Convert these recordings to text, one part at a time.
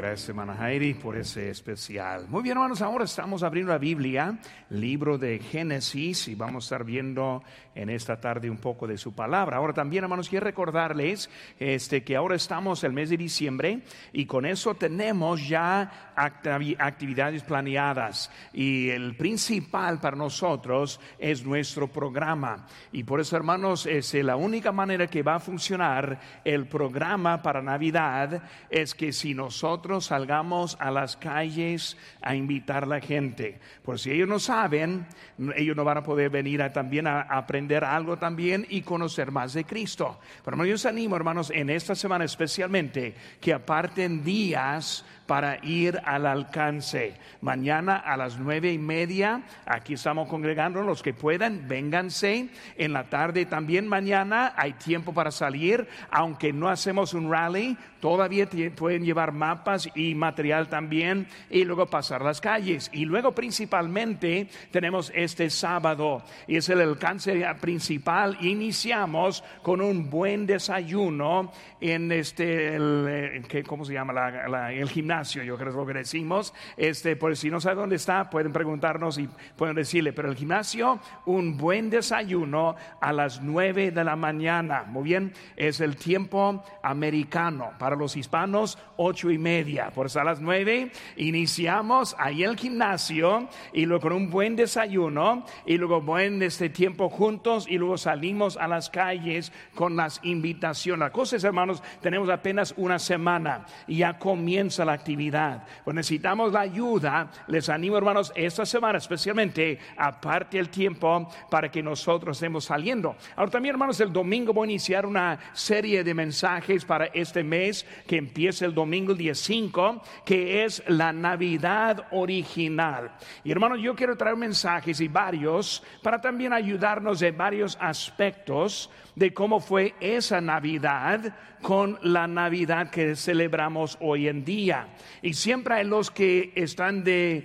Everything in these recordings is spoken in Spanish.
Gracias, hermana Heidi, por ese especial. Muy bien, hermanos, ahora estamos abriendo la Biblia, libro de Génesis, y vamos a estar viendo en esta tarde un poco de su palabra. Ahora también, hermanos, quiero recordarles este, que ahora estamos el mes de diciembre y con eso tenemos ya actividades planeadas. Y el principal para nosotros es nuestro programa. Y por eso, hermanos, es la única manera que va a funcionar el programa para Navidad es que si nosotros salgamos a las calles a invitar a la gente. Por si ellos no saben, ellos no van a poder venir a, también a, aprender algo también y conocer más de Cristo. Pero yo les animo, hermanos, en esta semana especialmente, que aparten días para ir al alcance. Mañana a las nueve y media, aquí estamos congregando, los que puedan, vénganse. En la tarde también mañana hay tiempo para salir, aunque no hacemos un rally, todavía pueden llevar mapas y material también y luego pasar las calles. Y luego principalmente tenemos este sábado y es el alcance principal. Iniciamos con un buen desayuno en este, el, eh, ¿cómo se llama? el gimnasio yo creo que es lo que decimos. Este, por si no sabe dónde está, pueden preguntarnos y pueden decirle, pero el gimnasio, un buen desayuno a las nueve de la mañana. Muy bien, es el tiempo americano. Los hispanos, ocho y media. Por eso a las nueve iniciamos ahí el gimnasio y luego con un buen desayuno y luego buen este tiempo juntos y luego salimos a las calles con las invitaciones. Las cosas, hermanos, tenemos apenas una semana y ya comienza la actividad pues necesitamos la ayuda. Les animo, hermanos, esta semana especialmente, aparte el tiempo para que nosotros estemos saliendo. Ahora también, hermanos, el domingo voy a iniciar una serie de mensajes para este mes que empieza el domingo día 5, que es la Navidad original. Y hermanos, yo quiero traer mensajes y varios para también ayudarnos en varios aspectos de cómo fue esa Navidad con la Navidad que celebramos hoy en día. Y siempre hay los que están de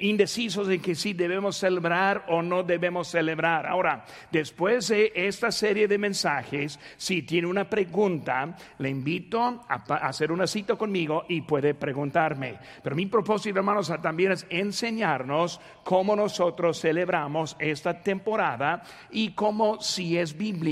indecisos de que si debemos celebrar o no debemos celebrar. Ahora, después de esta serie de mensajes, si tiene una pregunta, le invito a, hacer una cita conmigo y puede preguntarme. Pero mi propósito, hermanos, también es enseñarnos cómo nosotros celebramos esta temporada y cómo si es bíblico.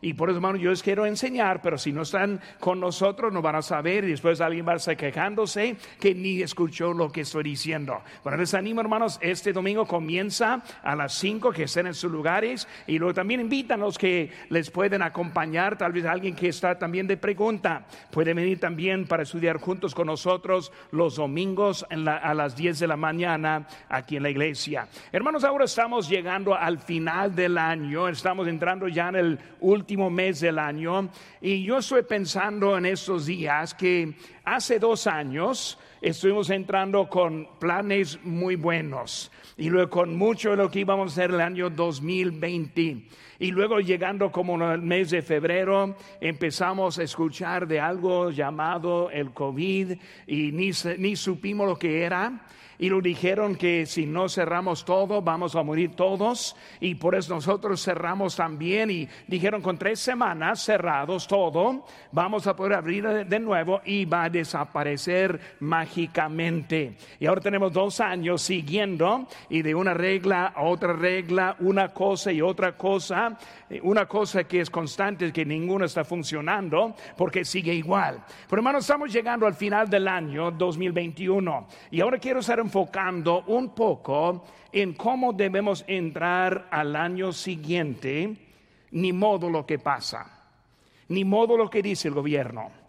Y por eso, hermanos, yo les quiero enseñar, pero si no están con nosotros, no van a saber. Y después alguien va a estar quejándose que ni escuchó lo que estoy diciendo. Bueno, les animo, hermanos, este domingo comienza a las 5 que estén en sus lugares. Y luego también invitan los que les pueden acompañar, tal vez alguien que está también de pregunta, puede venir también para estudiar juntos con nosotros los domingos a las 10 de la mañana aquí en la iglesia. Hermanos, ahora estamos llegando al final del año, estamos entrando ya el último mes del año y yo estoy pensando en estos días que hace dos años estuvimos entrando con planes muy buenos y luego con mucho de lo que íbamos a hacer el año 2020. Y luego llegando como en el mes de febrero empezamos a escuchar de algo llamado el COVID y ni, ni supimos lo que era y lo dijeron que si no cerramos todo vamos a morir todos y por eso nosotros cerramos también y dijeron con tres semanas cerrados todo vamos a poder abrir de nuevo y va a desaparecer mágicamente. Y ahora tenemos dos años siguiendo y de una regla a otra regla una cosa y otra cosa una cosa que es constante es que ninguno está funcionando porque sigue igual. Pero hermanos estamos llegando al final del año 2021 y ahora quiero un enfocando un poco en cómo debemos entrar al año siguiente, ni modo lo que pasa, ni modo lo que dice el gobierno,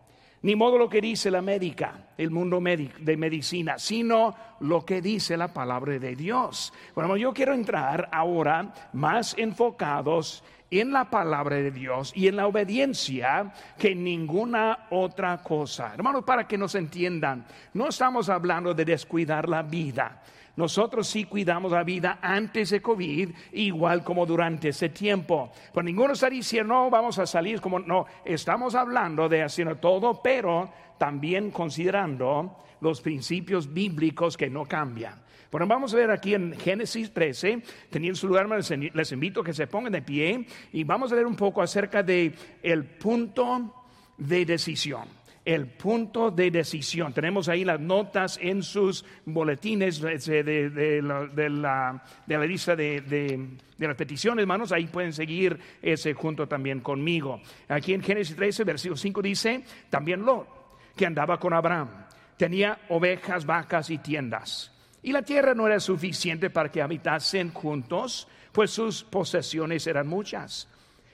ni modo lo que dice la médica, el mundo de medicina, sino lo que dice la palabra de Dios. Bueno, yo quiero entrar ahora más enfocados en la palabra de Dios y en la obediencia que ninguna otra cosa. Hermanos, para que nos entiendan, no estamos hablando de descuidar la vida. Nosotros sí cuidamos la vida antes de COVID, igual como durante ese tiempo. Pues ninguno está diciendo, no, vamos a salir como, no, estamos hablando de haciendo todo, pero también considerando los principios bíblicos que no cambian. Bueno, vamos a ver aquí en Génesis 13, teniendo su lugar, les invito a que se pongan de pie y vamos a ver un poco acerca de el punto de decisión. El punto de decisión. Tenemos ahí las notas en sus boletines de, la, lista de, las peticiones, hermanos. Ahí pueden seguir ese junto también conmigo. Aquí en Génesis 13, versículo 5 dice, también Lot, que andaba con Abraham, tenía ovejas, vacas y tiendas. Y la tierra no era suficiente para que habitasen juntos, pues sus posesiones eran muchas.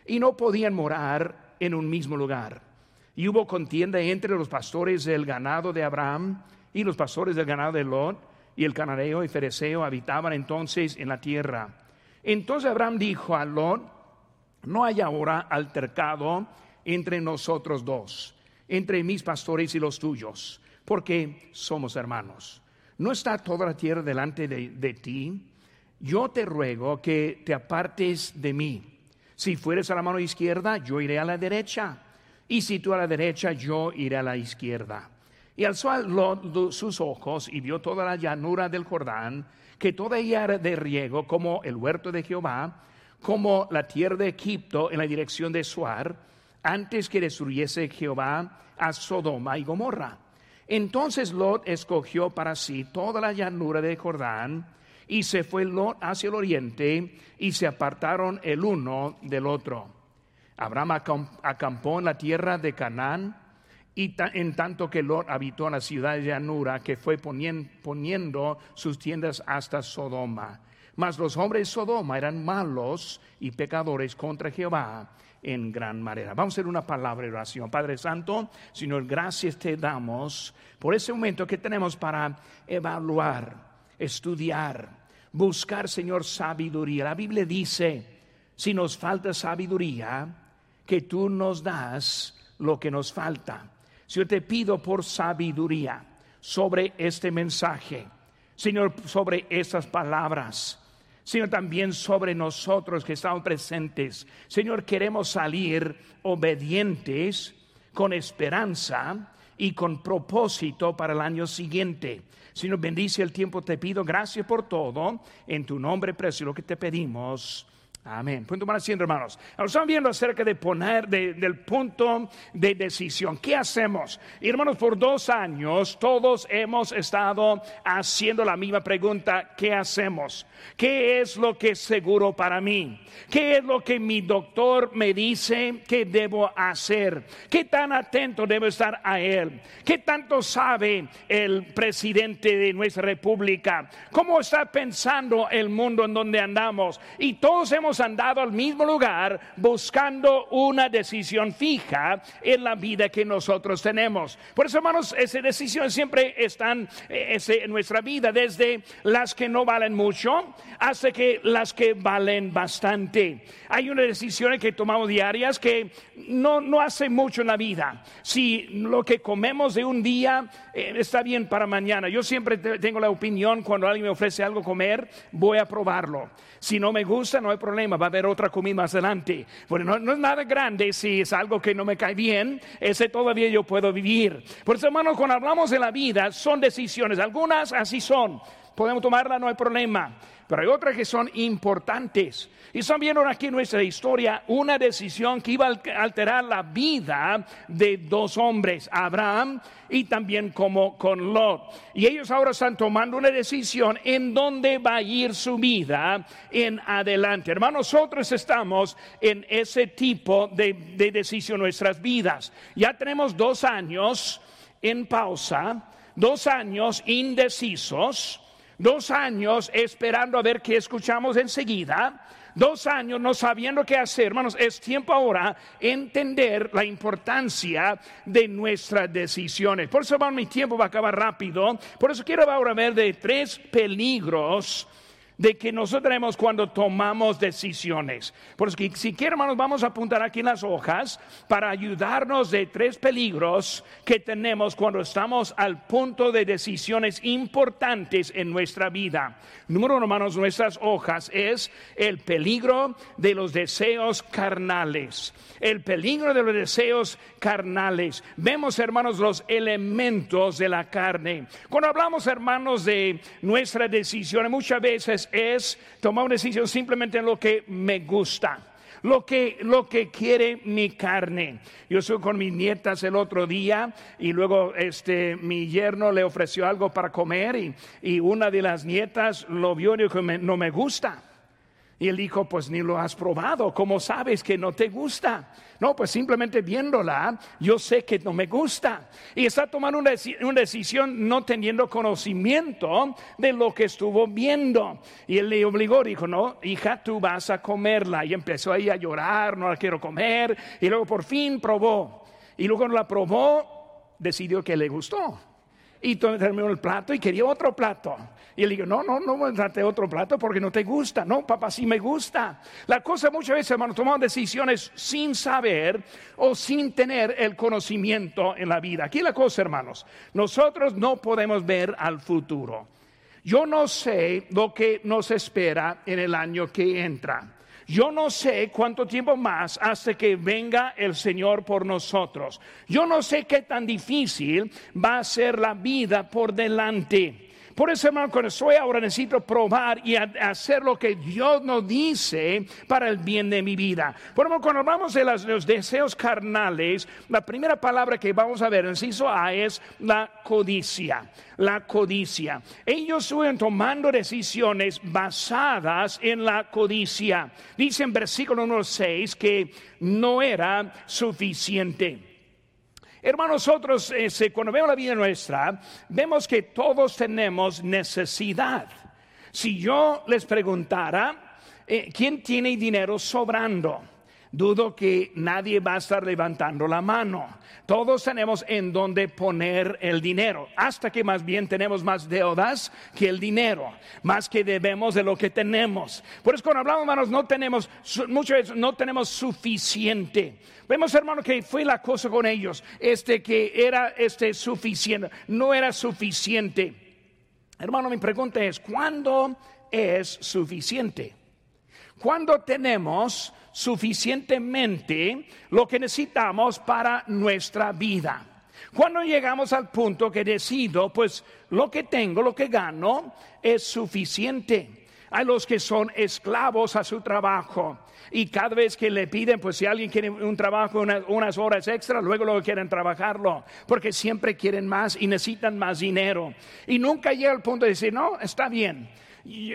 Y no podían morar en un mismo lugar. Y hubo contienda entre los pastores del ganado de Abraham y los pastores del ganado de Lot, y el cananeo y fereceo habitaban entonces en la tierra. Entonces Abraham dijo a Lot, no hay ahora altercado entre nosotros dos, entre mis pastores y los tuyos, porque somos hermanos. ¿No está toda la tierra delante de, de ti? Yo te ruego que te apartes de mí. Si fueres a la mano izquierda, yo iré a la derecha y si tú a la derecha, yo iré a la izquierda. Y alzó Lot sus ojos y vio toda la llanura del Jordán, que toda ella era de riego, como el huerto de Jehová, como la tierra de Egipto en la dirección de Suar, antes que destruyese Jehová a Sodoma y Gomorra. Entonces Lot escogió para sí toda la llanura de Jordán, y se fue Lot hacia el oriente, y se apartaron el uno del otro. Abraham acampó en la tierra de Canaán y en tanto que Lot habitó en la ciudad de llanura que fue poniendo sus tiendas hasta Sodoma. Mas los hombres de Sodoma eran malos y pecadores contra Jehová en gran manera. Vamos a hacer una palabra de oración. Padre Santo, Señor, gracias te damos por ese momento que tenemos para evaluar, estudiar, buscar, Señor, sabiduría. La Biblia dice, si nos falta sabiduría, que tú nos das lo que nos falta. Señor, te pido por sabiduría sobre este mensaje. Señor, sobre estas palabras. Señor, también sobre nosotros que estamos presentes. Señor, queremos salir obedientes, con esperanza y con propósito para el año siguiente. Señor, bendice el tiempo, te pido gracias por todo. En tu nombre precioso que te pedimos. Amén. Punto más haciendo, hermanos. estamos viendo acerca de poner del punto de decisión. ¿Qué hacemos? hermanos, por dos años todos hemos estado haciendo la misma pregunta. ¿Qué hacemos? ¿Qué es lo que es seguro para mí? ¿Qué es lo que mi doctor me dice que debo hacer? ¿Qué tan atento debo estar a él? ¿Qué tanto sabe el presidente de nuestra república? ¿Cómo está pensando el mundo en donde andamos? Y todos hemos andado al mismo lugar buscando una decisión fija en la vida que nosotros tenemos. Por eso, hermanos, esas decisiones siempre están eh, en nuestra vida, desde las que no valen mucho hasta que las que valen bastante. Hay unas decisiones que tomamos diarias que no, no hace mucho en la vida. Si lo que comemos de un día eh, está bien para mañana. Yo siempre tengo la opinión cuando alguien me ofrece algo comer, voy a probarlo. Si no me gusta, no hay problema, va a haber otra comida más adelante. Bueno, no, es nada grande si es algo que no me cae bien, ese todavía yo puedo vivir. Por eso, hermanos, cuando hablamos de la vida, son decisiones, algunas así son, podemos tomarla, no hay problema pero hay otras que son importantes. Y están viendo aquí en nuestra historia una decisión que iba a alterar la vida de dos hombres, Abraham y también como con Lot. Y ellos ahora están tomando una decisión en dónde va a ir su vida en adelante. Hermanos, nosotros estamos en ese tipo de, de decisión nuestras vidas. Ya tenemos dos años en pausa, dos años indecisos dos años esperando a ver qué escuchamos enseguida, dos años no sabiendo qué hacer, hermanos, es tiempo ahora entender la importancia de nuestras decisiones. Por eso, mi tiempo va a acabar rápido. Por eso quiero ahora ver de tres peligros de que nosotros tenemos cuando tomamos decisiones. Por eso, si quieren, hermanos, vamos a apuntar aquí en las hojas para ayudarnos de tres peligros que tenemos cuando estamos al punto de decisiones importantes en nuestra vida. Número uno, hermanos, nuestras hojas es el peligro de los deseos carnales. El peligro de los deseos carnales. Vemos, hermanos, los elementos de la carne. Cuando hablamos, hermanos, de nuestras decisiones, muchas veces es tomar una decisión simplemente en lo que me gusta. lo que, lo que quiere mi carne. Yo estuve con mis nietas el otro día y luego este, mi yerno le ofreció algo para comer y, y una de las nietas lo vio y dijo, no me gusta. Y él dijo, pues ni lo has probado, ¿cómo sabes que no te gusta? No, pues simplemente viéndola, yo sé que no me gusta. Y está tomando una, decisión no teniendo conocimiento de lo que estuvo viendo. Y él le obligó, dijo, no, hija, tú vas a comerla. Y empezó ahí a llorar, no la quiero comer. Y luego por fin probó. Y luego la probó, decidió que le gustó. Y terminó el plato y quería otro plato. Y él dijo, no, no, no trate otro plato porque no te gusta. No, papá, sí me gusta. La cosa muchas veces, hermanos, tomamos decisiones sin saber o sin tener el conocimiento en la vida. Aquí la cosa, hermanos, nosotros no podemos ver al futuro. Yo no sé lo que nos espera en el año que entra. Yo no sé cuánto tiempo más hasta que venga el Señor por nosotros. Yo no sé qué tan difícil va a ser la vida por delante. Por eso, hermano, cuando estoy ahora necesito probar y hacer lo que Dios nos dice para el bien de mi vida. Por ejemplo, cuando hablamos de los deseos carnales, la primera palabra que vamos a ver en A es la codicia. La codicia. Ellos estuvieron tomando decisiones basadas en la codicia. Dice en versículo número 6 que no era suficiente. Hermanos, nosotros este, cuando vemos la vida nuestra, vemos que todos tenemos necesidad. Si yo les preguntara, eh, ¿quién tiene dinero sobrando? Dudo que nadie va a estar levantando la mano. Todos tenemos en dónde poner el dinero, hasta que más bien tenemos más deudas que el dinero, más que debemos de lo que tenemos. Por eso cuando hablamos, hermanos, no tenemos, muchas veces no tenemos suficiente. Vemos, hermano, que fue la cosa con ellos, este que era este suficiente, no era suficiente. Hermano, mi pregunta es, ¿cuándo es suficiente? ¿Cuándo tenemos suficientemente lo que necesitamos para nuestra vida. Cuando llegamos al punto que decido, pues lo que tengo, lo que gano, es suficiente. Hay los que son esclavos a su trabajo y cada vez que le piden, pues si alguien quiere un trabajo, unas, horas extra, luego lo quieren trabajarlo, porque siempre quieren más y necesitan más dinero. Y nunca llega al punto de decir, no, está bien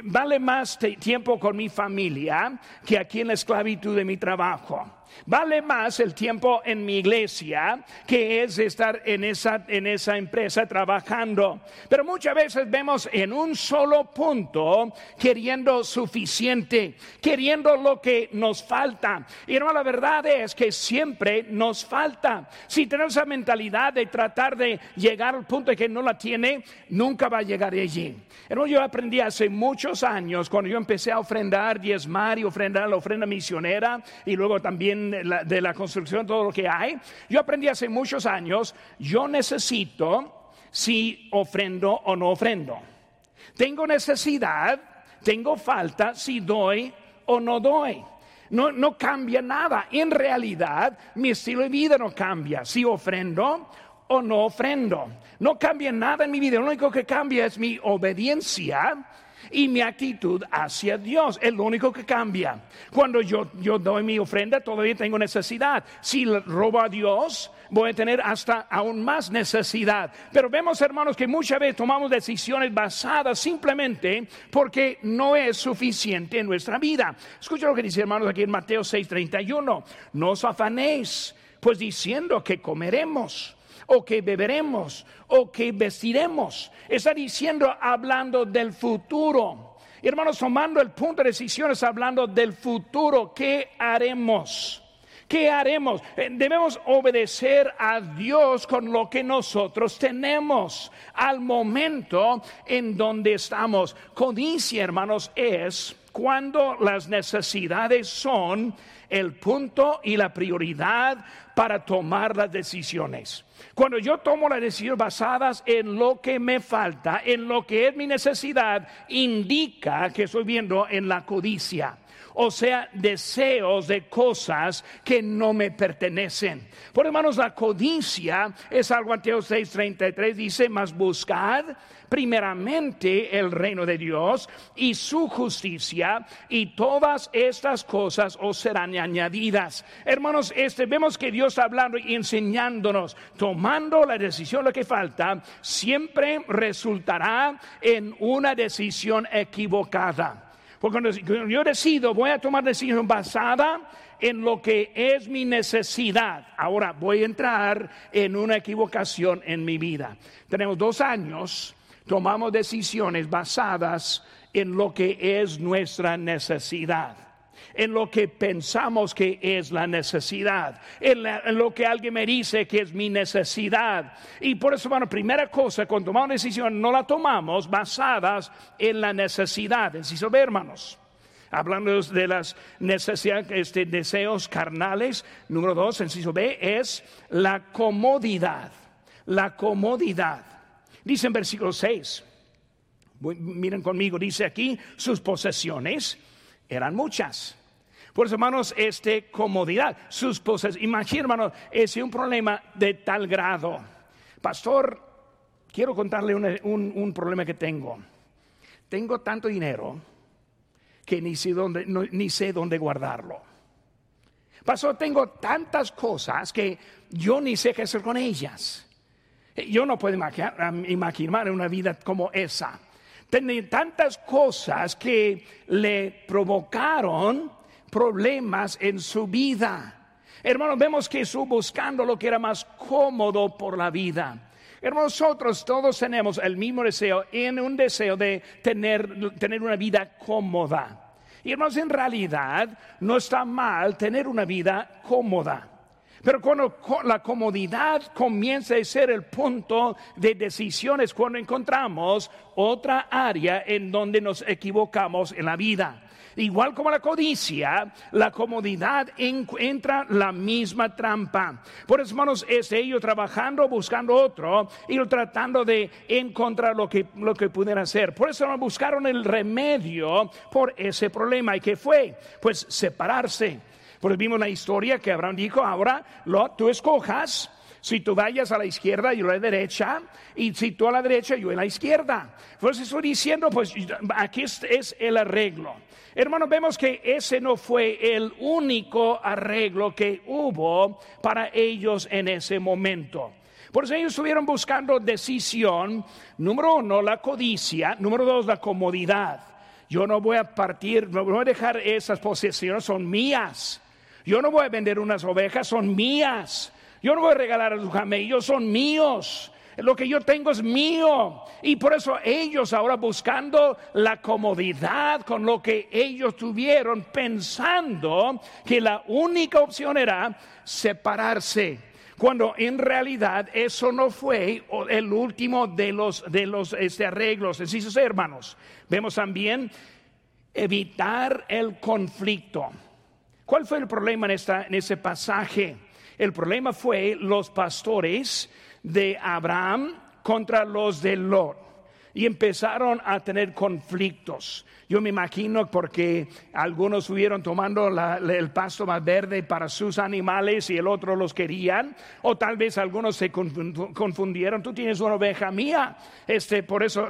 vale más tiempo con mi familia que aquí en la esclavitud de mi trabajo. Vale más el tiempo en mi iglesia que es estar en esa, en esa empresa trabajando. Pero muchas veces vemos en un solo punto queriendo suficiente, queriendo lo que nos falta. Y no, la verdad es que siempre nos falta. Si tenemos esa mentalidad de tratar de llegar al punto de que no la tiene, nunca va a llegar allí. Pero yo aprendí hace muchos años cuando yo empecé a ofrendar, diezmar y ofrendar la ofrenda misionera y luego también de la construcción, todo lo que hay. Yo aprendí hace muchos años, yo necesito si ofrendo o no ofrendo. Tengo necesidad, tengo falta si doy o no doy. No, no cambia nada. En realidad, mi estilo de vida no cambia. Si ofrendo o no ofrendo. No cambia nada en mi vida. Lo único que cambia es mi obediencia y mi actitud hacia Dios. Es lo único que cambia. Cuando yo, yo doy mi ofrenda, todavía tengo necesidad. Si robo a Dios, voy a tener hasta aún más necesidad. Pero vemos, hermanos, que muchas veces tomamos decisiones basadas simplemente porque no es suficiente en nuestra vida. Escucha lo que dice, hermanos, aquí en Mateo 6:31. No os afanéis, pues diciendo que comeremos o que beberemos o que vestiremos. Está diciendo, hablando del futuro. Hermanos, tomando el punto de decisiones, hablando del futuro, ¿qué haremos? ¿Qué haremos? Eh, debemos obedecer a Dios con lo que nosotros tenemos al momento en donde estamos. Codicia, hermanos, es cuando las necesidades son el punto y la prioridad para tomar las decisiones. Cuando yo tomo las decisiones basadas en lo que me falta, en lo que es mi necesidad, indica que estoy viendo en la codicia. O sea, deseos de cosas que no me pertenecen. Por hermanos, la codicia es algo, Mateo 6:33 dice, más buscad primeramente el reino de Dios y su justicia y todas estas cosas os serán añadidas. Hermanos, este vemos que Dios está hablando y enseñándonos, tomando la decisión lo que falta, siempre resultará en una decisión equivocada. Porque cuando yo decido, voy a tomar decisión basada en lo que es mi necesidad. Ahora voy a entrar en una equivocación en mi vida. Tenemos dos años, tomamos decisiones basadas en lo que es nuestra necesidad en lo que pensamos que es la necesidad, en, lo que alguien me dice que es mi necesidad. Y por eso, bueno, primera cosa, cuando tomamos una decisión, no la tomamos basadas en la necesidad. Enciso B, hermanos. Hablando de las necesidades, este, deseos carnales, número dos, enciso B, es la comodidad. La comodidad. Dice en versículo 6, miren conmigo, dice aquí, sus posesiones eran muchas. Por eso, hermanos, este comodidad, sus poses, imagínate, hermanos, es un problema de tal grado. Pastor, quiero contarle un, problema que tengo. Tengo tanto dinero que ni sé dónde, ni sé dónde guardarlo. Pastor, tengo tantas cosas que yo ni sé qué hacer con ellas. Yo no puedo imaginar, imaginar una vida como esa. Tenía tantas cosas que le provocaron problemas en su vida. Hermanos, vemos que estuvo buscando lo que era más cómodo por la vida. Hermanos, nosotros todos tenemos el mismo deseo, en un deseo de tener, tener una vida cómoda. Y hermanos, en realidad no está mal tener una vida cómoda. Pero cuando la comodidad comienza a ser el punto de decisiones, cuando encontramos otra área en donde nos equivocamos en la vida. Igual como la codicia, la comodidad entra la misma trampa. Por eso, hermanos, es ellos trabajando, buscando otro y tratando de encontrar lo que, lo que pudieran hacer. Por eso buscaron el remedio por ese problema. ¿Y qué fue? Pues separarse. Pues vimos la historia que Abraham dijo, ahora tú escojas si tú vayas a la izquierda, yo a la derecha, y si tú a la derecha, yo a la izquierda. Pues estoy diciendo, pues aquí es el arreglo. Hermanos, vemos que ese no fue el único arreglo que hubo para ellos en ese momento. Por eso ellos estuvieron buscando decisión, número uno, la codicia, número dos, la comodidad. Yo no voy a partir, no voy a dejar esas posesiones, son mías. Yo no voy a vender unas ovejas, son mías. Yo no voy a regalar a los camellos, son míos. Lo que yo tengo es mío. Y por eso ellos ahora buscando la comodidad con lo que ellos tuvieron, pensando que la única opción era separarse cuando en realidad eso no fue el último de los, de los este, arreglos. Entonces, hermanos, vemos también evitar el conflicto. ¿Cuál fue el problema en, esta, en ese pasaje? El problema fue los pastores de Abraham contra los de Lot y empezaron a tener conflictos. Yo me imagino porque algunos estuvieron tomando el pasto más verde para sus animales y el otro los querían, o tal vez algunos se confundieron. Tú tienes una oveja mía, este, por eso,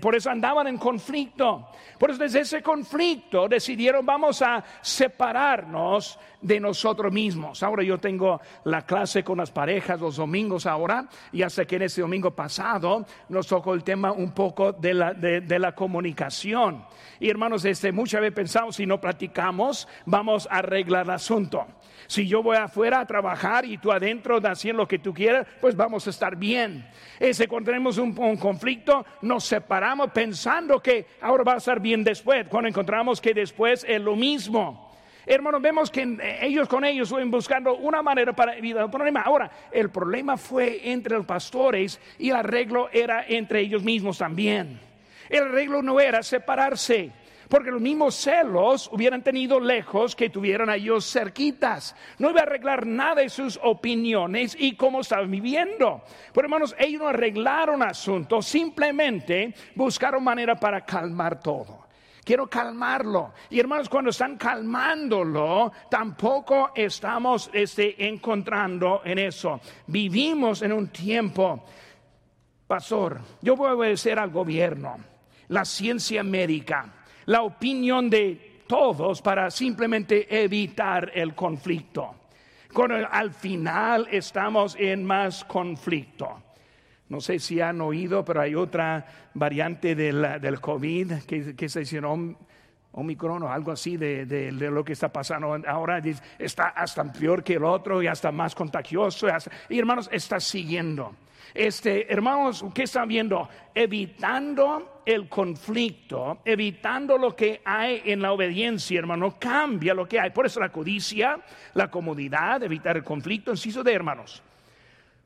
por eso andaban en conflicto. Por eso desde ese conflicto decidieron vamos a separarnos de nosotros mismos. Ahora yo tengo la clase con las parejas los domingos ahora, y hasta que en ese domingo pasado nos tocó el tema un poco de la, de, la comunicación. Y hermanos, este, muchas veces pensamos, si no platicamos, vamos a arreglar el asunto. Si yo voy afuera a trabajar y tú adentro haciendo lo que tú quieras, pues vamos a estar bien. Ese, cuando tenemos un, un, conflicto, nos separamos pensando que ahora va a estar bien después, cuando encontramos que después es lo mismo. Hermanos, vemos que ellos con ellos fueron buscando una manera para evitar el problema. Ahora, el problema fue entre los pastores y el arreglo era entre ellos mismos también. El arreglo no era separarse, porque los mismos celos hubieran tenido lejos que tuvieran a ellos cerquitas. No iba a arreglar nada de sus opiniones y cómo estaban viviendo. Pero hermanos, ellos no arreglaron asuntos, simplemente buscaron manera para calmar todo. Quiero calmarlo. Y hermanos, cuando están calmándolo, tampoco estamos este, encontrando en eso. Vivimos en un tiempo, pastor, yo voy a obedecer al gobierno, la ciencia médica, la opinión de todos para simplemente evitar el conflicto. Cuando al final estamos en más conflicto. No sé si han oído, pero hay otra variante del, del COVID que, que se hicieron Omicron o algo así de, lo que está pasando ahora. Está hasta peor que el otro y hasta más contagioso. Y, hermanos, está siguiendo. Este, hermanos, ¿qué están viendo? Evitando el conflicto, evitando lo que hay en la obediencia, hermano, cambia lo que hay. Por eso la codicia, la comodidad, evitar el conflicto, inciso de hermanos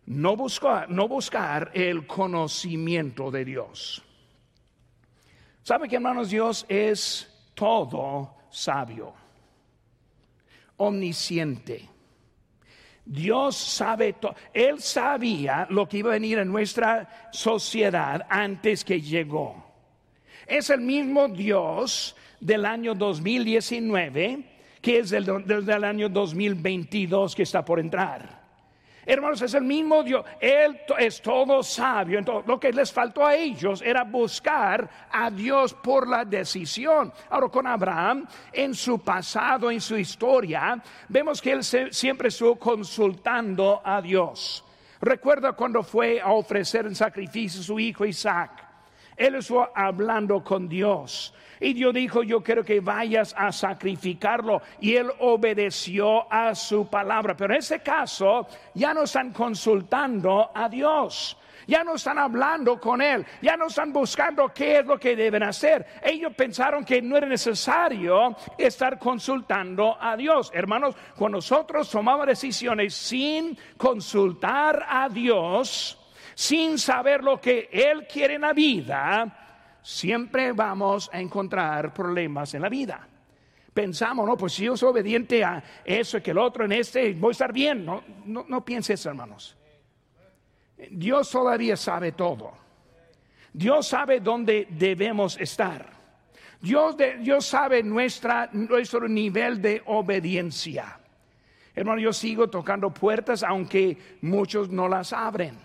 no buscar, no buscar el conocimiento de Dios. ¿Sabe que hermanos Dios es todo sabio, omnisciente? Dios sabe todo. Él sabía lo que iba a venir en nuestra sociedad antes que llegó. Es el mismo Dios del año 2019 que es el del año 2022 que está por entrar. Hermanos, es el mismo Dios. Él es todo sabio. Entonces, lo que les faltó a ellos era buscar a Dios por la decisión. Ahora, con Abraham, en su pasado, en su historia, vemos que él siempre estuvo consultando a Dios. Recuerda cuando fue a ofrecer en sacrificio a su hijo Isaac. Él estuvo hablando con Dios. Y Dios dijo, yo quiero que vayas a sacrificarlo. Y él obedeció a su palabra. Pero en ese caso ya no están consultando a Dios. Ya no están hablando con Él, ya no están buscando qué es lo que deben hacer. Ellos pensaron que no era necesario estar consultando a Dios. Hermanos, cuando nosotros tomamos decisiones sin consultar a Dios, sin saber lo que Él quiere en la vida, siempre vamos a encontrar problemas en la vida. Pensamos, no, pues si yo soy obediente a eso y que el otro en este, voy a estar bien. No, no, no pienses, hermanos. Dios todavía sabe todo. Dios sabe dónde debemos estar. Dios, Dios sabe nuestra, nuestro nivel de obediencia. Hermano, yo sigo tocando puertas aunque muchos no las abren.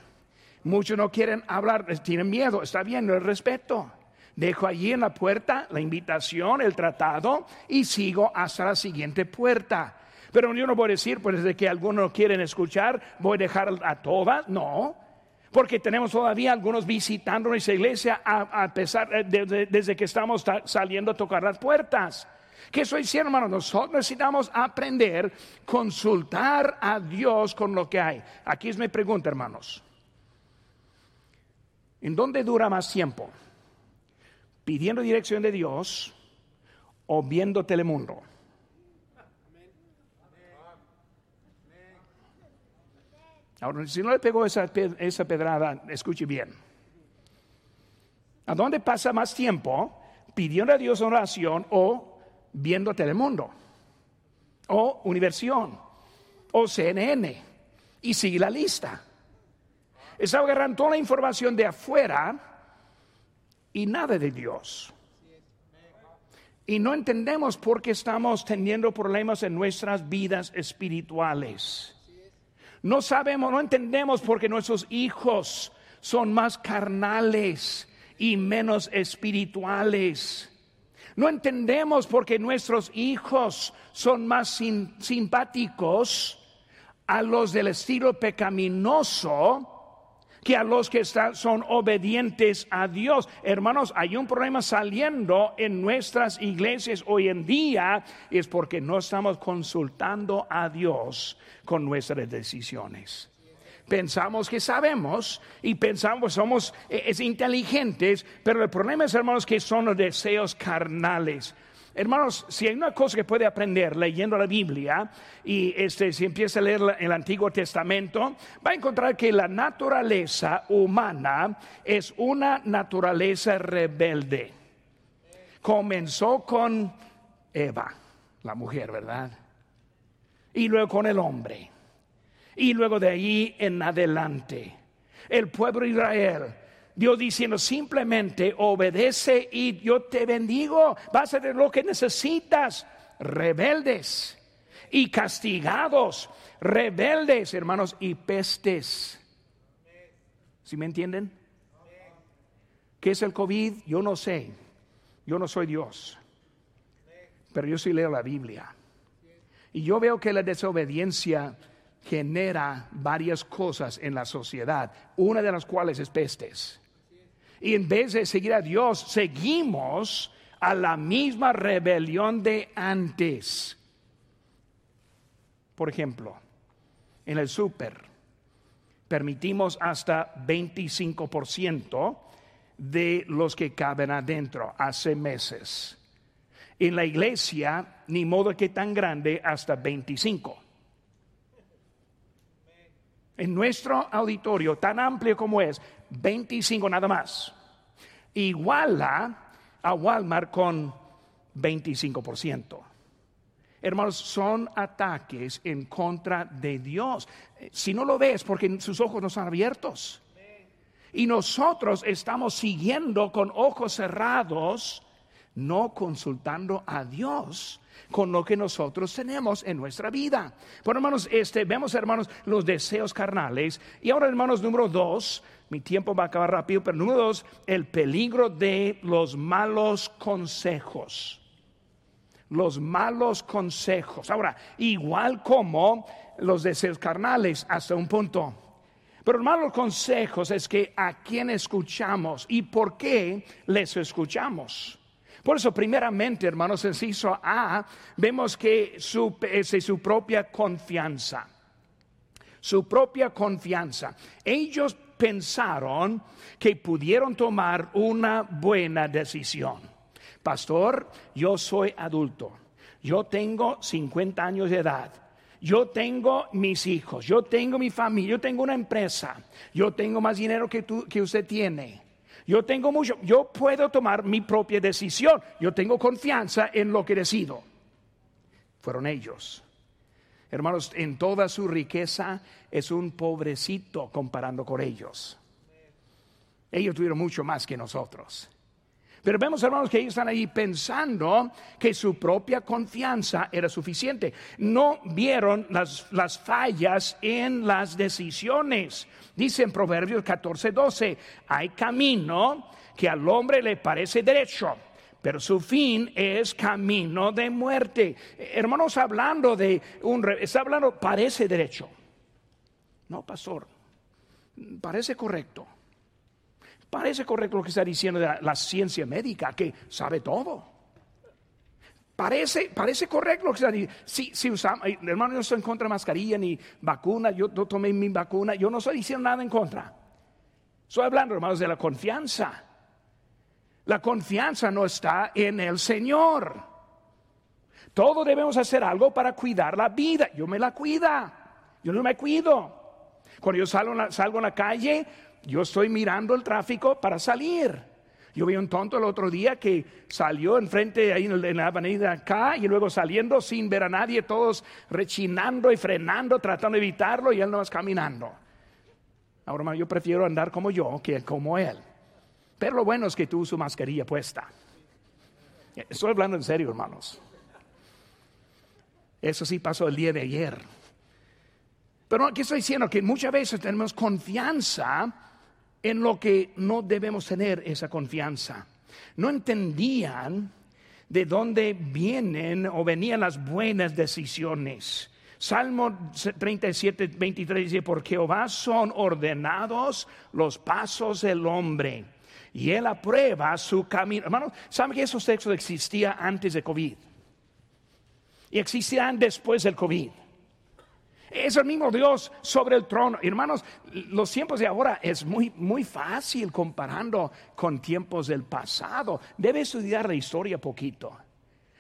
Muchos no quieren hablar, tienen miedo. Está bien, no respeto. Dejo allí en la puerta la invitación, el tratado y sigo hasta la siguiente puerta. Pero yo no voy a decir, pues desde que algunos quieren escuchar, voy a dejar a todas. No, porque tenemos todavía algunos visitando nuestra iglesia a, pesar de, desde que estamos saliendo a tocar las puertas. ¿Qué soy diciendo, hermano? Nosotros necesitamos aprender, consultar a Dios con lo que hay. Aquí es mi pregunta, hermanos. ¿En dónde dura más tiempo? Pidiendo dirección de Dios o viendo Telemundo. Ahora, si no le pegó esa, esa pedrada, escuche bien. ¿A dónde pasa más tiempo pidiendo a Dios oración o viendo Telemundo? O Universión o CNN. Y sigue la lista. Está agarrando toda la información de afuera y nada de Dios. Y no entendemos por qué estamos teniendo problemas en nuestras vidas espirituales. No sabemos, no entendemos por qué nuestros hijos son más carnales y menos espirituales. No entendemos por qué nuestros hijos son más simpáticos a los del estilo pecaminoso que a los que están, son obedientes a Dios. Hermanos, hay un problema saliendo en nuestras iglesias hoy en día, es porque no estamos consultando a Dios con nuestras decisiones. Pensamos que sabemos y pensamos somos eh, es inteligentes, pero el problema es, hermanos, que son los deseos carnales. Hermanos, si hay una cosa que puede aprender leyendo la Biblia y este, si empieza a leer el Antiguo Testamento, va a encontrar que la naturaleza humana es una naturaleza rebelde. Comenzó con Eva, la mujer, ¿verdad? Y luego con el hombre. Y luego de ahí en adelante, el pueblo de Israel Dios diciendo simplemente obedece y yo te bendigo, vas a tener lo que necesitas. Rebeldes y castigados, rebeldes, hermanos, y pestes. ¿Sí me entienden? ¿Qué es el COVID? Yo no sé. Yo no soy Dios. Pero yo sí leo la Biblia. Y yo veo que la desobediencia genera varias cosas en la sociedad, una de las cuales es pestes. Y en vez de seguir a Dios, seguimos a la misma rebelión de antes. Por ejemplo, en el súper permitimos hasta 25% de los que caben adentro hace meses. En la iglesia, ni modo que tan grande, hasta 25. En nuestro auditorio, tan amplio como es, 25 nada más. Iguala a Walmart con 25%. Hermanos, son ataques en contra de Dios. Si no lo ves, porque sus ojos no están abiertos. Y nosotros estamos siguiendo con ojos cerrados, no consultando a Dios con lo que nosotros tenemos en nuestra vida. Bueno, hermanos, este, vemos, hermanos, los deseos carnales. Y ahora, hermanos, número dos, mi tiempo va a acabar rápido, pero número dos, el peligro de los malos consejos. Los malos consejos. Ahora, igual como los deseos carnales, hasta un punto. Pero los malos consejos es que a quién escuchamos y por qué les escuchamos. Por eso, primeramente, hermanos, en inciso A, vemos que su, es su propia confianza. Su propia confianza. Ellos pensaron que pudieron tomar una buena decisión. Pastor, yo soy adulto. Yo tengo 50 años de edad. Yo tengo mis hijos, yo tengo mi familia, yo tengo una empresa, yo tengo más dinero que, tú, que usted tiene. Yo tengo mucho, yo puedo tomar mi propia decisión. Yo tengo confianza en lo que decido. Fueron ellos. Hermanos, en toda su riqueza es un pobrecito comparando con ellos. Ellos tuvieron mucho más que nosotros. Pero vemos, hermanos, que ellos están ahí pensando que su propia confianza era suficiente. No vieron las, las fallas en las decisiones. Dice en Proverbios 14, 12, hay camino que al hombre le parece derecho, pero su fin es camino de muerte. Hermanos, hablando de un, está hablando, parece derecho. No, pastor, parece correcto. Parece correcto lo que está diciendo de la, ciencia médica, que sabe todo. Parece, parece correcto lo que está diciendo. Si, si usamos, hermano, yo no estoy en contra de mascarilla ni vacuna, yo no tomé mi vacuna, yo no estoy diciendo nada en contra. Estoy hablando, hermanos, de la confianza. La confianza no está en el Señor. Todos debemos hacer algo para cuidar la vida. Yo me la cuida. Yo no me cuido. Cuando yo salgo, salgo a la calle, yo estoy mirando el tráfico para salir. Yo vi un tonto el otro día que salió enfrente ahí en la avenida acá y luego saliendo sin ver a nadie, todos rechinando y frenando, tratando de evitarlo y él no más caminando. Ahora yo prefiero andar como yo que como él. Pero lo bueno es que tuvo su mascarilla puesta. Estoy hablando en serio, hermanos. Eso sí pasó el día de ayer. Pero aquí estoy diciendo que muchas veces tenemos confianza en lo que no debemos tener esa confianza. No entendían de dónde vienen o venían las buenas decisiones. Salmo 37, 23 dice, porque Jehová son ordenados los pasos del hombre y él aprueba su camino. Hermano, ¿saben que esos textos existían antes de COVID? Y existían después del COVID. Es el mismo Dios sobre el trono. Hermanos, los tiempos de ahora es muy, muy fácil comparando con tiempos del pasado. Debe estudiar la historia poquito.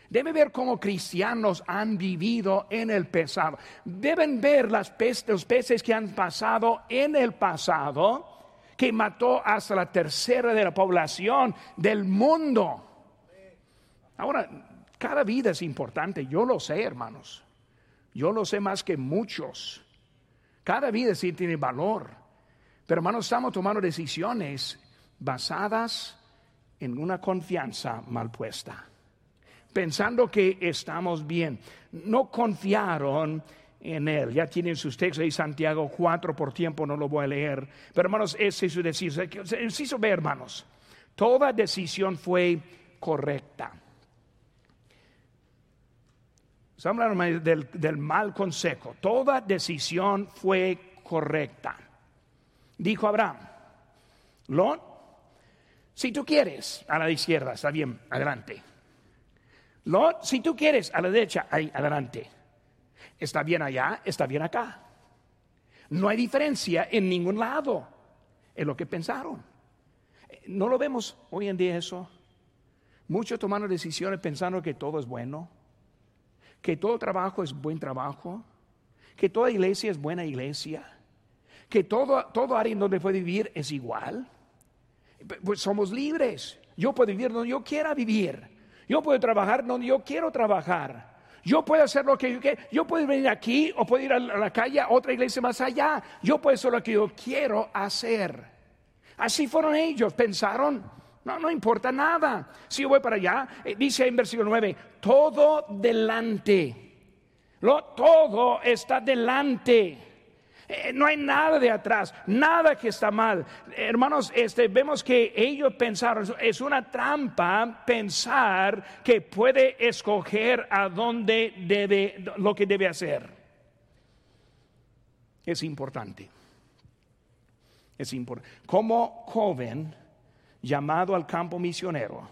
Debe ver cómo cristianos han vivido en el pasado. Deben ver las los peces que han pasado en el pasado, que mató hasta la tercera de la población del mundo. Ahora, cada vida es importante, yo lo sé, hermanos. Yo lo sé más que muchos. Cada vida sí tiene valor. Pero hermanos, estamos tomando decisiones basadas en una confianza mal puesta, pensando que estamos bien. No confiaron en Él. Ya tienen sus textos ahí, Santiago 4, por tiempo no lo voy a leer. Pero hermanos, ese es su decisión. Se hizo ver, hermanos, toda decisión fue correcta. Estamos hablando del, del mal consejo. Toda decisión fue correcta. Dijo Abraham, Lot, si tú quieres, a la izquierda, está bien, adelante. Lot, si tú quieres, a la derecha, ahí, adelante. Está bien allá, está bien acá. No hay diferencia en ningún lado. Es lo que pensaron. No lo vemos hoy en día eso. Muchos tomaron decisiones pensando que todo es bueno, que todo trabajo es buen trabajo, que toda iglesia es buena iglesia, que todo, todo área en donde puede vivir es igual pues somos libres. Yo puedo vivir donde yo quiera vivir. Yo puedo trabajar donde yo quiero trabajar. Yo puedo hacer lo que yo quiero. Yo puedo venir aquí o puedo ir a la calle a otra iglesia más allá. Yo puedo hacer lo que yo quiero hacer. Así fueron ellos. Pensaron, no, no importa nada. Si yo voy para allá, eh, dice en versículo 9, todo delante. Lo, todo está delante. Eh, no hay nada de atrás, nada que está mal. Hermanos, este, vemos que ellos pensaron, es una trampa pensar que puede escoger a dónde debe, lo que debe hacer. Es importante. Es importante. Como joven llamado al campo misionero,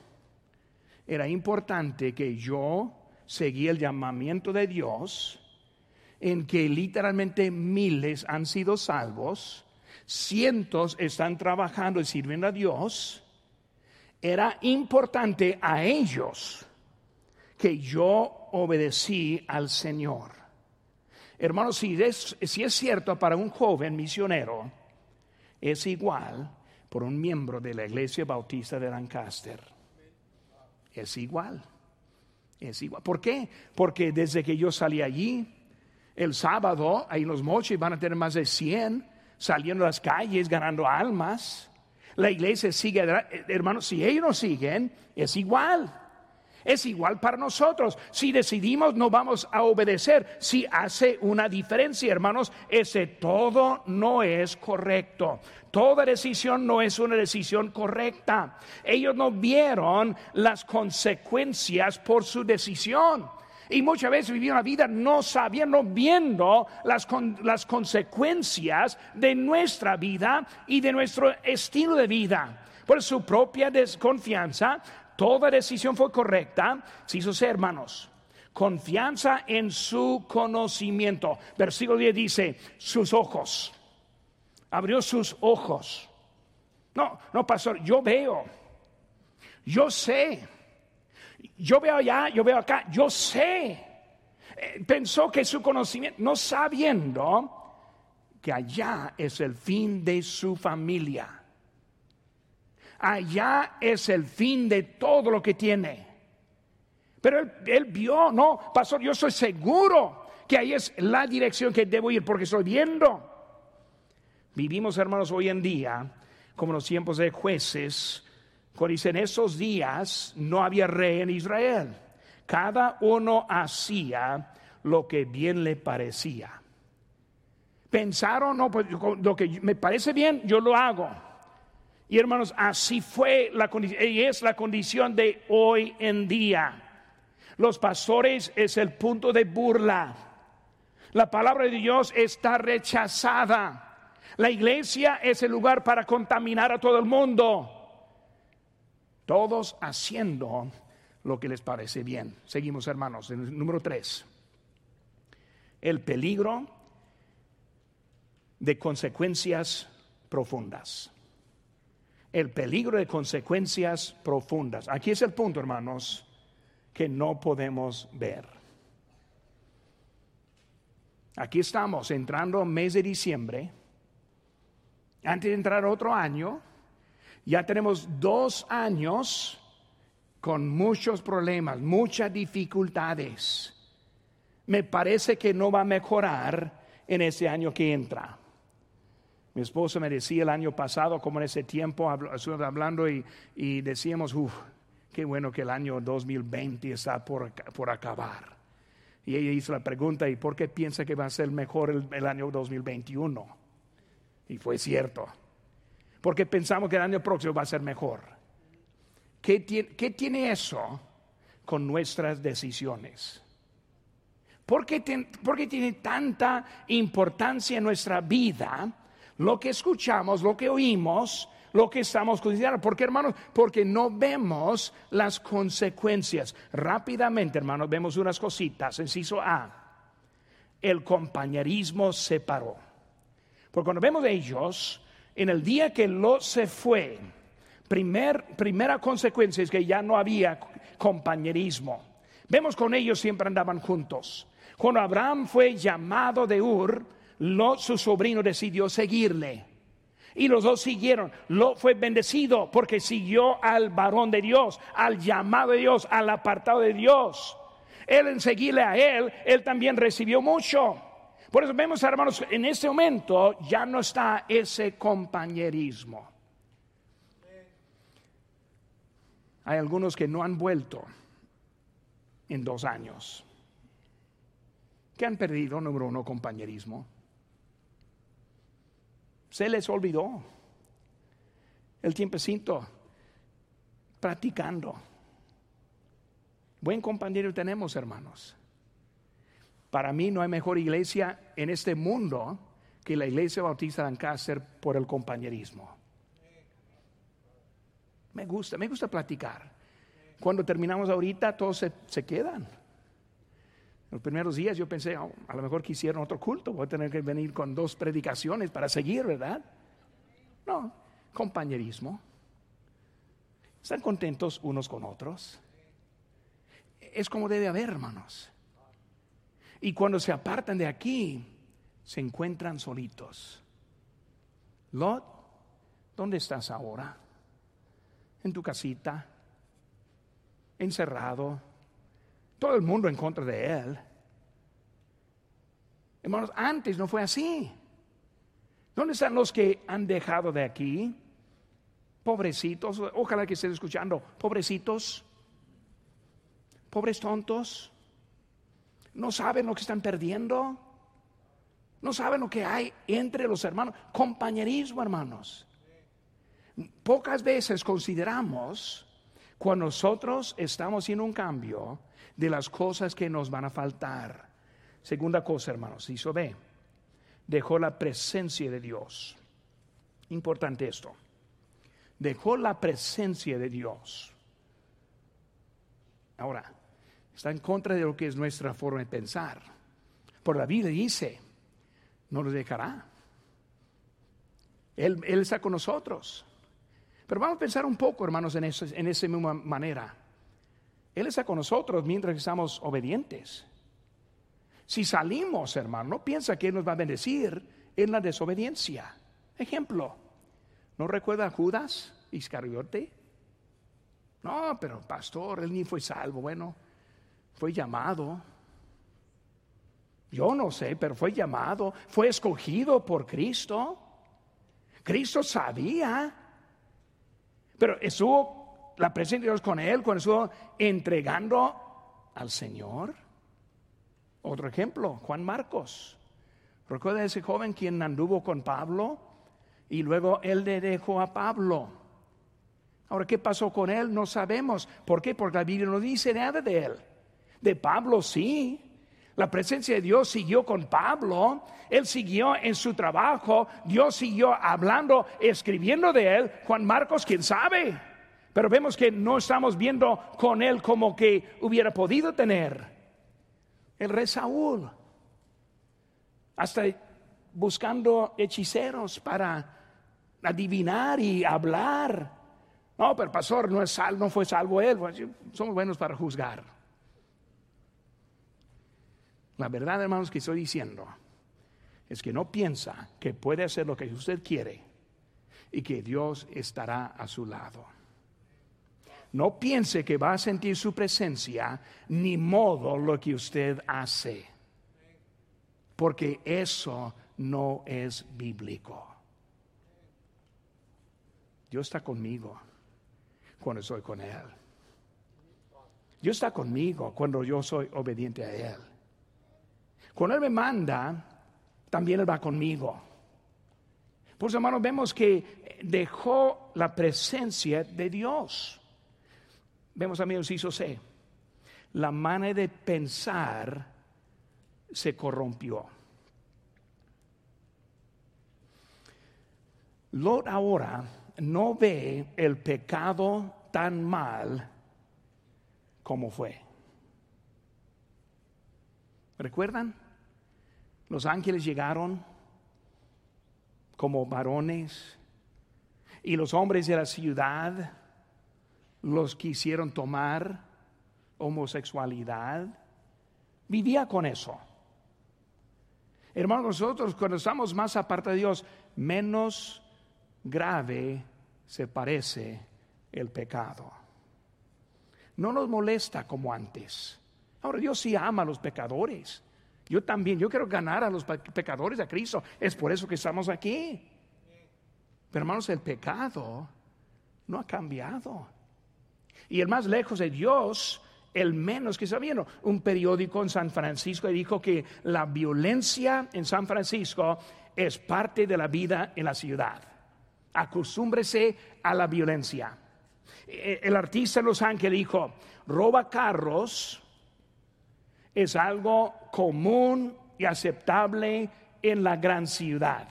era importante que yo seguía el llamamiento de Dios en que literalmente miles han sido salvos, cientos están trabajando y sirviendo a Dios, era importante a ellos que yo obedecí al Señor. Hermanos, si si es cierto para un joven misionero, es igual por un miembro de la Iglesia Bautista de Lancaster. Es igual. Es igual. ¿Por qué? Porque desde que yo salí allí, el sábado, ahí los mochis van a tener más de 100 saliendo a las calles, ganando almas. La iglesia sigue, hermanos, si ellos no siguen, es igual. Es igual para nosotros. Si decidimos, no vamos a obedecer. Si hace una diferencia, hermanos, ese todo no es correcto. Toda decisión no es una decisión correcta. Ellos no vieron las consecuencias por su decisión. Y muchas veces vivimos la vida no sabiendo, viendo las, las consecuencias de nuestra vida y de nuestro estilo de vida. Por su propia desconfianza, toda decisión fue correcta, si ser hermanos. Confianza en su conocimiento. Versículo 10 dice, sus ojos. Abrió sus ojos. No, no, pastor, yo veo. Yo sé yo veo allá, yo veo acá, yo sé. Eh, pensó que su conocimiento, no sabiendo que allá es el fin de su familia. Allá es el fin de todo lo que tiene. Pero él, él vio, no, pastor, yo soy seguro que ahí es la dirección que debo ir porque estoy viendo. Vivimos, hermanos, hoy en día, como los tiempos de jueces, cuando dice, en esos días no había rey en Israel. Cada uno hacía lo que bien le parecía. Pensaron, no, pues lo que me parece bien, yo lo hago. Y hermanos, así fue la condición, y es la condición de hoy en día. Los pastores es el punto de burla. La palabra de Dios está rechazada. La iglesia es el lugar para contaminar a todo el mundo todos haciendo lo que les parece bien. Seguimos, hermanos, en el número tres. El peligro de consecuencias profundas. El peligro de consecuencias profundas. Aquí es el punto, hermanos, que no podemos ver. Aquí estamos entrando mes de diciembre. Antes de entrar otro año, ya tenemos dos años con muchos problemas, muchas dificultades. Me parece que no va a mejorar en ese año que entra. Mi esposo me decía el año pasado, como en ese tiempo, hablando y, y decíamos, uff, qué bueno que el año 2020 está por, por, acabar. Y ella hizo la pregunta, ¿y por qué piensa que va a ser mejor el, año 2021? Y fue cierto. Porque pensamos que el año próximo va a ser mejor. ¿Qué tiene, qué tiene eso con nuestras decisiones? ¿Por qué, ¿Por qué tiene tanta importancia en nuestra vida lo que escuchamos, lo que oímos, lo que estamos considerando. ¿Por qué, hermanos? Porque no vemos las consecuencias. Rápidamente, hermanos, vemos unas cositas. Inciso A. El compañerismo se paró. Porque cuando vemos ellos, en el día que lo se fue, primer, primera consecuencia es que ya no había compañerismo. Vemos con ellos siempre andaban juntos. Cuando Abraham fue llamado de Ur, Lot, su sobrino, decidió seguirle. Y los dos siguieron. Lot fue bendecido porque siguió al varón de Dios, al llamado de Dios, al apartado de Dios. Él en seguirle a él, él también recibió mucho. Por eso vemos, hermanos, en este momento ya no está ese compañerismo. Hay algunos que no han vuelto en dos años. Que han perdido, número uno, compañerismo. Se les olvidó el tiempecito practicando. Buen compañero tenemos, hermanos. Para mí no hay mejor iglesia en este mundo que la iglesia bautista de Ancácer por el compañerismo. Me gusta, me gusta platicar. Cuando terminamos ahorita, todos se, se quedan. Los primeros días yo pensé, oh, a lo mejor quisieron otro culto, voy a tener que venir con dos predicaciones para seguir, ¿verdad? No, compañerismo. ¿Están contentos unos con otros? Es como debe haber, hermanos. Y cuando se apartan de aquí, se encuentran solitos. Lot, ¿dónde estás ahora? En tu casita, encerrado, todo el mundo en contra de él. Hermanos, antes no fue así. ¿Dónde están los que han dejado de aquí? Pobrecitos, ojalá que estén escuchando, pobrecitos, pobres tontos, no saben lo que están perdiendo, no saben lo que hay entre los hermanos, compañerismo, hermanos. Pocas veces consideramos cuando nosotros estamos en un cambio de las cosas que nos van a faltar. Segunda cosa, hermanos, hizo B. Dejó la presencia de Dios. Importante esto. Dejó la presencia de Dios. Ahora, está en contra de lo que es nuestra forma de pensar. Por la Biblia dice, no nos dejará. Él, él, está con nosotros. Pero vamos a pensar un poco, hermanos, en, en esa misma manera. Él está con nosotros mientras estamos obedientes. Si salimos, hermano, no piensa que Él nos va a bendecir en la desobediencia. Ejemplo, ¿no recuerda a Judas Iscariote? No, pero pastor, él ni fue salvo. Bueno, fue llamado. Yo no sé, pero fue llamado, fue escogido por Cristo. Cristo sabía, pero estuvo la presencia de Dios con él cuando estuvo entregando al Señor. Otro ejemplo, Juan Marcos. ¿Recuerda ese joven quien anduvo con Pablo? Y luego él le dejó a Pablo. Ahora, ¿qué pasó con él? No sabemos. ¿Por qué? Porque la Biblia no dice nada de él. De Pablo sí. La presencia de Dios siguió con Pablo. Él siguió en su trabajo. Dios siguió hablando, escribiendo de él. Juan Marcos, ¿quién sabe? Pero vemos que no estamos viendo con él como que hubiera podido tener. El rey Saúl, hasta buscando hechiceros para adivinar y hablar. No, pero pastor, no, es salvo, no fue salvo él. Somos buenos para juzgar. La verdad, hermanos, que estoy diciendo es que no piensa que puede hacer lo que usted quiere y que Dios estará a su lado. No piense que va a sentir su presencia, ni modo lo que usted hace. Porque eso no es bíblico. Dios está conmigo cuando estoy con Él. Dios está conmigo cuando yo soy obediente a Él. Cuando Él me manda, también Él va conmigo. Por eso, hermanos, vemos que dejó la presencia de Dios. Vemos también hizo C. La manera de pensar se corrompió. Lot ahora no ve el pecado tan mal como fue. ¿Recuerdan? Los ángeles llegaron como varones y los hombres de la ciudad los quisieron tomar homosexualidad. Vivía con eso. Hermanos, nosotros cuando estamos más aparte de Dios, menos grave se parece el pecado. No nos molesta como antes. Ahora Dios sí ama a los pecadores. Yo también, yo quiero ganar a los pecadores a Cristo. Es por eso que estamos aquí. Pero hermanos, el pecado no ha cambiado. Y el más lejos de Dios el menos que está. Un periódico en San Francisco dijo que la violencia en San Francisco es parte de la vida en la ciudad. Acostúmbrese a la violencia. E, el artista de Los Ángeles dijo, roba carros es algo común y aceptable en la gran ciudad.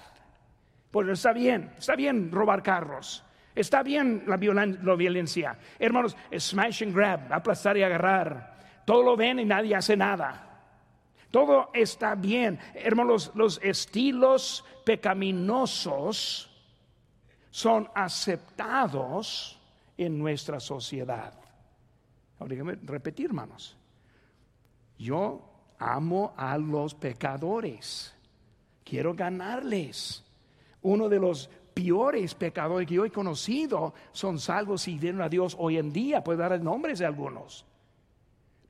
Pues está bien, está bien robar carros. Está bien la, violencia. Hermanos, smash and grab, aplastar y agarrar. Todo lo ven y nadie hace nada. Todo está bien. Hermanos, los estilos pecaminosos son aceptados en nuestra sociedad. Repetir, hermanos. Yo amo a los pecadores. Quiero ganarles. Uno de los peores pecadores que yo he conocido son salvos y vienen a Dios hoy en día. Puedo dar nombres de algunos.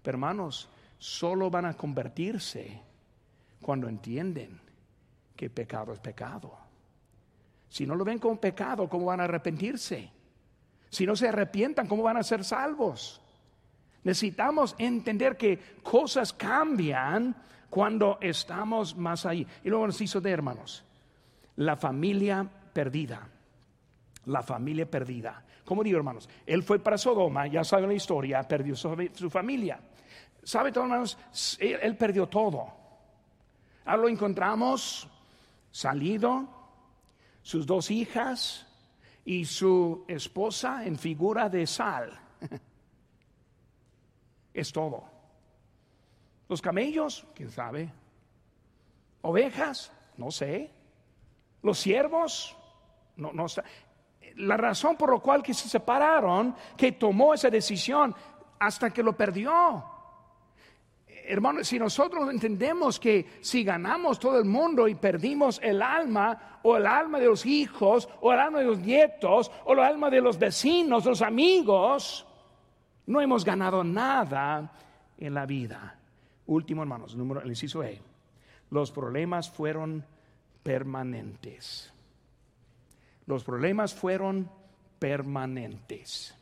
Pero hermanos, solo van a convertirse cuando entienden que pecado es pecado. Si no lo ven como pecado, ¿cómo van a arrepentirse? Si no se arrepientan, ¿cómo van a ser salvos? Necesitamos entender que cosas cambian cuando estamos más ahí. Y luego nos hizo de hermanos. La familia perdida. La familia perdida. Como digo, hermanos, él fue para Sodoma, ya saben la historia, perdió su, familia. ¿Sabe, todos hermanos? Él, perdió todo. Ahora lo encontramos salido, sus dos hijas y su esposa en figura de sal. es todo. Los camellos, quién sabe. Ovejas, no sé. Los siervos, no, no, la razón por la cual que se separaron, que tomó esa decisión hasta que lo perdió. Hermanos, si nosotros entendemos que si ganamos todo el mundo y perdimos el alma, o el alma de los hijos, o el alma de los nietos, o el alma de los vecinos, los amigos, no hemos ganado nada en la vida. Último, hermanos, número, el inciso E. Los problemas fueron permanentes. Los problemas fueron permanentes.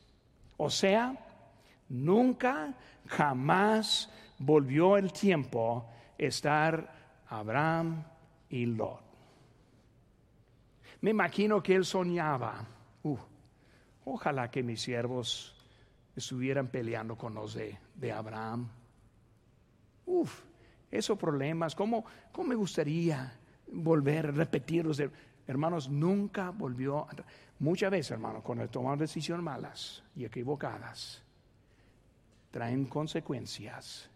O sea, nunca, jamás volvió el tiempo estar Abraham y Lot. Me imagino que él soñaba, uh, ojalá que mis siervos estuvieran peleando con los de, Abraham. Uf, esos problemas, ¿cómo, ¿cómo, me gustaría volver a repetirlos? Hermanos, nunca volvió. Muchas veces, hermanos, cuando toman decisiones malas y equivocadas, traen consecuencias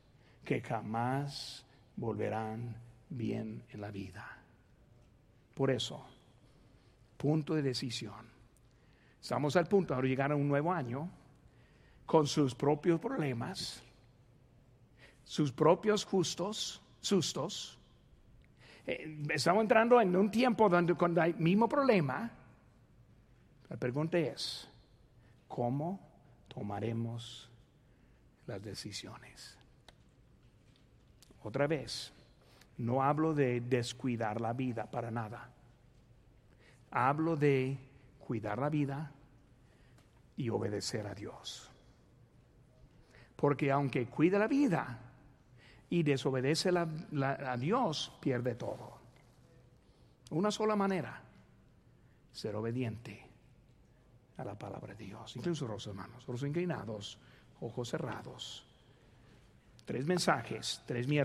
que jamás volverán bien en la vida. Por eso, punto de decisión. Estamos al punto de llegar a un nuevo año con sus propios problemas, sus propios justos, sustos, eh, estamos entrando en un tiempo donde cuando hay mismo problema, la pregunta es, ¿cómo tomaremos las decisiones? Otra vez, no hablo de descuidar la vida para nada. Hablo de cuidar la vida y obedecer a Dios. Porque aunque cuida la vida y desobedece a Dios, pierde todo. Una sola manera, ser obediente a la palabra de Dios. Incluso los hermanos, los inclinados, ojos cerrados. Tres mensajes, tres miércoles.